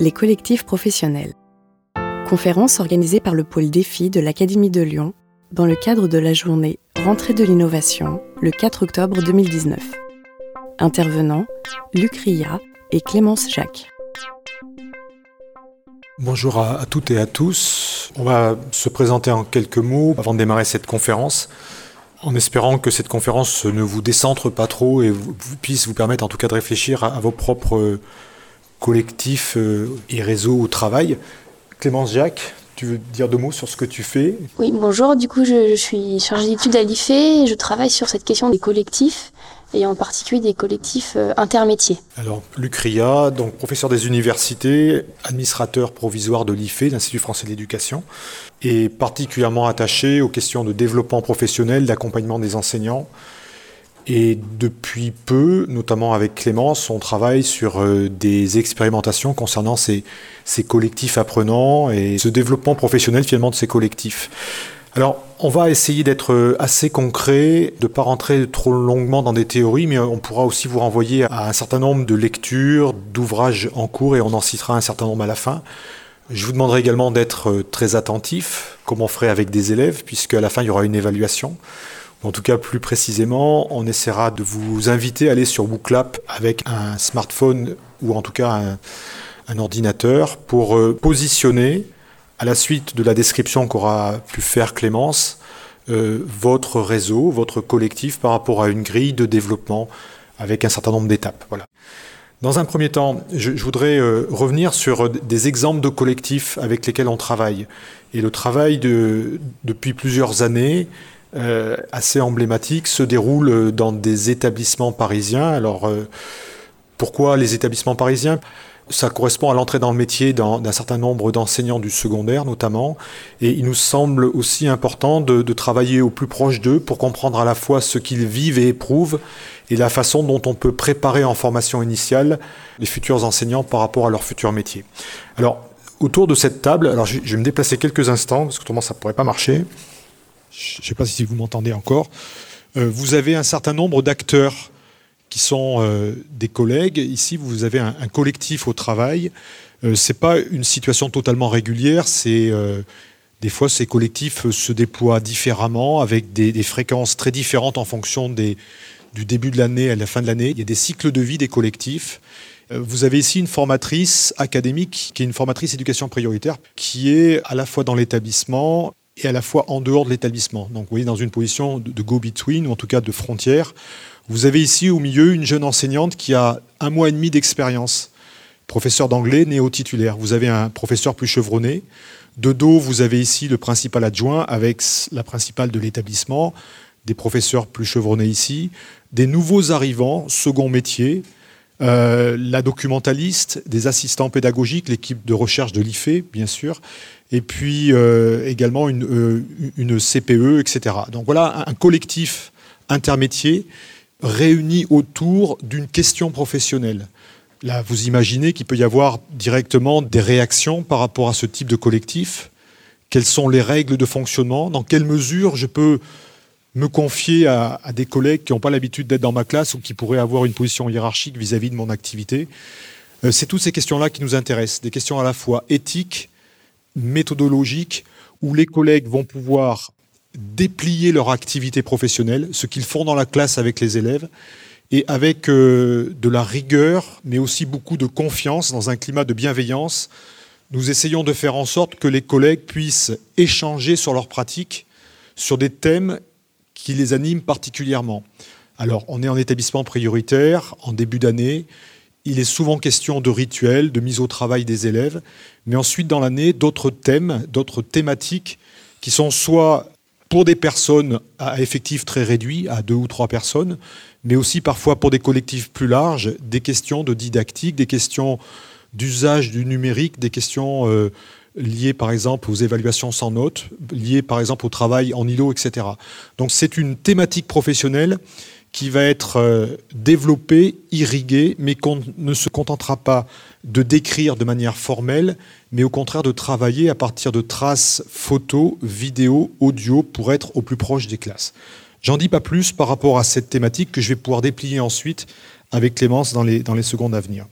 Les collectifs professionnels. Conférence organisée par le pôle défi de l'Académie de Lyon dans le cadre de la journée Rentrée de l'innovation le 4 octobre 2019. Intervenants Luc Ria et Clémence Jacques. Bonjour à, toutes et à tous. On va se présenter en quelques mots avant de démarrer cette conférence en espérant que cette conférence ne vous décentre pas trop et puisse vous permettre en tout cas de réfléchir à vos propres collectif euh, et réseau au travail. Clémence Jacques, tu veux dire deux mots sur ce que tu fais? Oui, bonjour. Du coup, je, je suis chargée d'études à l'IFE et je travaille sur cette question des collectifs et en particulier des collectifs euh, intermétiers. Alors, Luc Ria, donc professeur des universités, administrateur provisoire de l'IFE, l'Institut français de l'éducation, et particulièrement attaché aux questions de développement professionnel, d'accompagnement des enseignants, et depuis peu, notamment avec Clémence, on travaille sur euh, des expérimentations concernant ces, collectifs apprenants et ce développement professionnel finalement de ces collectifs. Alors, on va essayer d'être euh, assez concret, de ne pas rentrer trop longuement dans des théories, mais on pourra aussi vous renvoyer à un certain nombre de lectures, d'ouvrages en cours, et on en citera un certain nombre à la fin. Je vous demanderai également d'être euh, très attentif, comme on ferait avec des élèves, puisque à la fin, il y aura une évaluation. En tout cas, plus précisément, on essaiera de vous inviter à aller sur Booklap avec un smartphone ou en tout cas un, ordinateur pour euh, positionner, à la suite de la description qu'aura pu faire Clémence, euh, votre réseau, votre collectif par rapport à une grille de développement avec un certain nombre d'étapes. Voilà. Dans un premier temps, je, je voudrais euh, revenir sur des exemples de collectifs avec lesquels on travaille. Et le travail de, depuis plusieurs années euh, assez emblématique se déroule dans des établissements parisiens. Alors, euh, pourquoi les établissements parisiens? Ça correspond à l'entrée dans le métier d'un certain nombre d'enseignants du secondaire notamment. Et il nous semble aussi important de, travailler au plus proche d'eux pour comprendre à la fois ce qu'ils vivent et éprouvent et la façon dont on peut préparer en formation initiale les futurs enseignants par rapport à leur futur métier. Alors, autour de cette table, alors je, je vais me déplacer quelques instants parce que autrement ça ne pourrait pas marcher je ne sais pas si vous m'entendez encore, euh, vous avez un certain nombre d'acteurs qui sont euh, des collègues. Ici, vous avez un, collectif au travail. Euh, c'est pas une situation totalement régulière. C'est des fois ces collectifs se déploient différemment, avec des, des fréquences très différentes en fonction des, du début de l'année à la fin de l'année. Il y a des cycles de vie des collectifs. Vous avez ici une formatrice académique qui est une formatrice éducation prioritaire, qui est à la fois dans l'établissement et à la fois en dehors de l'établissement. Donc vous voyez dans une position de, go-between, ou en tout cas de frontière. Vous avez ici au milieu une jeune enseignante qui a un mois et demi d'expérience, professeur d'anglais néo-titulaire. Vous avez un professeur plus chevronné. De dos, vous avez ici le principal adjoint avec la principale de l'établissement, des professeurs plus chevronnés ici, des nouveaux arrivants, second métier, euh, la documentaliste, des assistants pédagogiques, l'équipe de recherche de l'IFE, bien sûr, et puis euh, également une, euh, une, CPE, etc. Donc voilà un collectif intermédiaire réuni autour d'une question professionnelle. Là, vous imaginez qu'il peut y avoir directement des réactions par rapport à ce type de collectif. Quelles sont les règles de fonctionnement? Dans quelle mesure je peux me confier à, des collègues qui n'ont pas l'habitude d'être dans ma classe ou qui pourraient avoir une position hiérarchique vis-à-vis -vis de mon activité. Euh, C'est toutes ces questions-là qui nous intéressent, des questions à la fois éthiques, méthodologiques, où les collègues vont pouvoir déplier leur activité professionnelle, ce qu'ils font dans la classe avec les élèves, et avec euh, de la rigueur, mais aussi beaucoup de confiance dans un climat de bienveillance, nous essayons de faire en sorte que les collègues puissent échanger sur leurs pratiques, sur des thèmes qui les anime particulièrement. Alors, on est en établissement prioritaire, en début d'année. Il est souvent question de rituels, de mise au travail des élèves, mais ensuite dans l'année, d'autres thèmes, d'autres thématiques qui sont soit pour des personnes à effectif très réduit, à deux ou trois personnes, mais aussi parfois pour des collectifs plus larges, des questions de didactique, des questions d'usage du numérique, des questions euh, liées par exemple aux évaluations sans notes, liées par exemple au travail en îlot, etc. Donc c'est une thématique professionnelle qui va être euh, développée, irriguée, mais qu'on ne se contentera pas de décrire de manière formelle, mais au contraire de travailler à partir de traces photos, vidéos, audio pour être au plus proche des classes. J'en dis pas plus par rapport à cette thématique que je vais pouvoir déplier ensuite avec Clémence dans les, dans les secondes à venir.